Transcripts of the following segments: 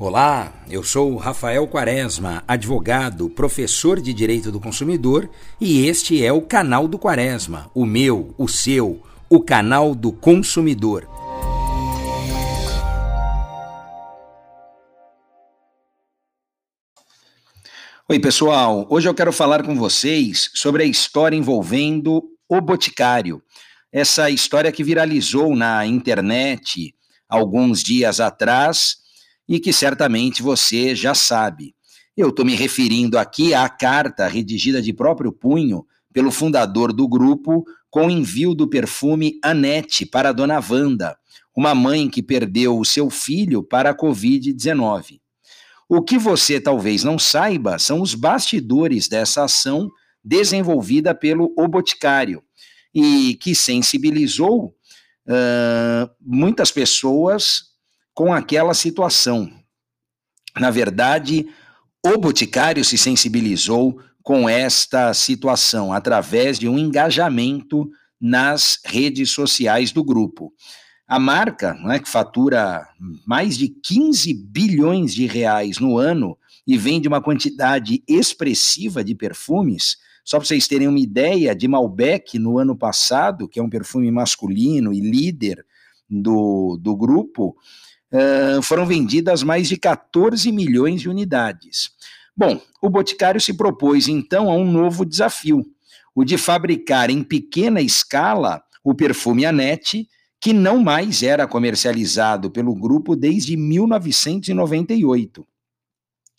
Olá, eu sou Rafael Quaresma, advogado, professor de Direito do Consumidor, e este é o canal do Quaresma, o meu, o seu, o canal do consumidor. Oi, pessoal. Hoje eu quero falar com vocês sobre a história envolvendo o Boticário. Essa história que viralizou na internet alguns dias atrás e que certamente você já sabe. Eu estou me referindo aqui à carta redigida de próprio punho pelo fundador do grupo com envio do perfume Anete para dona Wanda, uma mãe que perdeu o seu filho para a Covid-19. O que você talvez não saiba são os bastidores dessa ação desenvolvida pelo O Boticário e que sensibilizou uh, muitas pessoas com aquela situação. Na verdade, o Boticário se sensibilizou com esta situação através de um engajamento nas redes sociais do grupo. A marca, né, que fatura mais de 15 bilhões de reais no ano e vende uma quantidade expressiva de perfumes, só para vocês terem uma ideia, de Malbec no ano passado, que é um perfume masculino e líder do, do grupo, foram vendidas mais de 14 milhões de unidades. Bom, o Boticário se propôs então a um novo desafio, o de fabricar em pequena escala o perfume Anete, que não mais era comercializado pelo grupo desde 1998.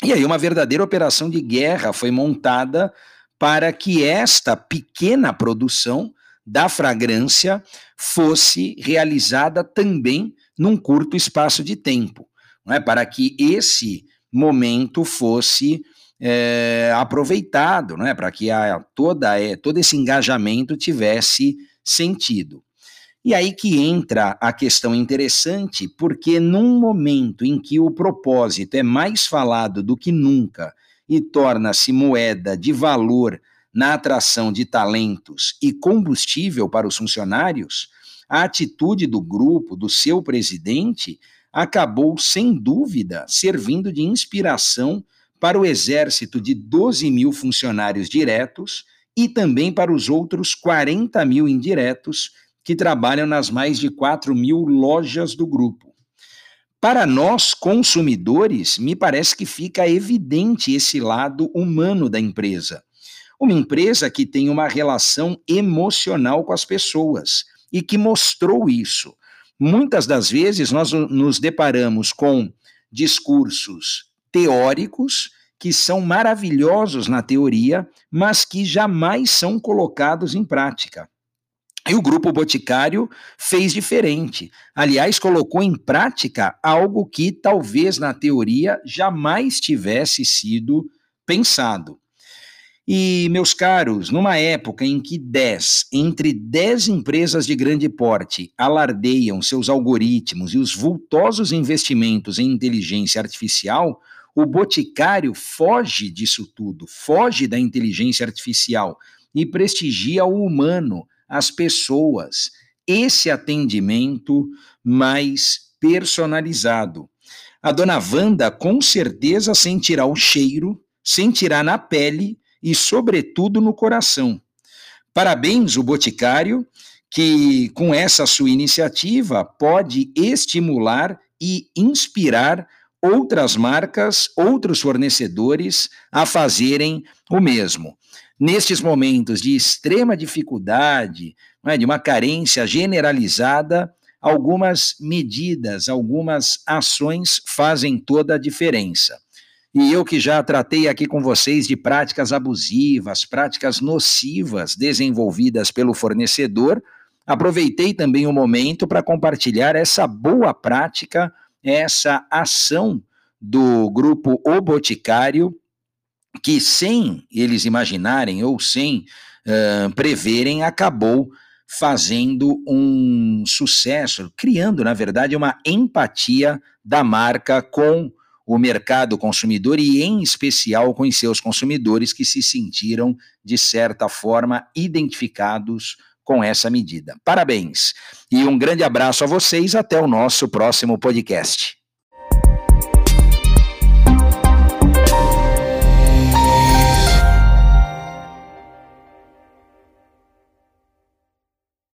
E aí uma verdadeira operação de guerra foi montada para que esta pequena produção da fragrância fosse realizada também num curto espaço de tempo, não é? para que esse momento fosse é, aproveitado, não é? para que a, toda, é, todo esse engajamento tivesse sentido. E aí que entra a questão interessante, porque num momento em que o propósito é mais falado do que nunca e torna-se moeda de valor na atração de talentos e combustível para os funcionários, a atitude do grupo, do seu presidente, acabou, sem dúvida, servindo de inspiração para o exército de 12 mil funcionários diretos e também para os outros 40 mil indiretos que trabalham nas mais de 4 mil lojas do grupo. Para nós, consumidores, me parece que fica evidente esse lado humano da empresa. Uma empresa que tem uma relação emocional com as pessoas e que mostrou isso. Muitas das vezes nós nos deparamos com discursos teóricos que são maravilhosos na teoria, mas que jamais são colocados em prática. E o grupo Boticário fez diferente. Aliás, colocou em prática algo que talvez na teoria jamais tivesse sido pensado. E, meus caros, numa época em que 10, entre 10 empresas de grande porte alardeiam seus algoritmos e os vultosos investimentos em inteligência artificial, o Boticário foge disso tudo, foge da inteligência artificial e prestigia o humano, as pessoas, esse atendimento mais personalizado. A dona Wanda com certeza sentirá o cheiro, sentirá na pele e, sobretudo, no coração. Parabéns, o Boticário, que com essa sua iniciativa pode estimular e inspirar outras marcas, outros fornecedores a fazerem o mesmo. Nestes momentos de extrema dificuldade, é, de uma carência generalizada, algumas medidas, algumas ações fazem toda a diferença. E eu que já tratei aqui com vocês de práticas abusivas, práticas nocivas desenvolvidas pelo fornecedor, aproveitei também o momento para compartilhar essa boa prática, essa ação do grupo O Boticário, que sem eles imaginarem ou sem uh, preverem, acabou fazendo um sucesso, criando, na verdade, uma empatia da marca com o mercado consumidor e, em especial, com seus consumidores que se sentiram, de certa forma, identificados com essa medida. Parabéns e um grande abraço a vocês. Até o nosso próximo podcast.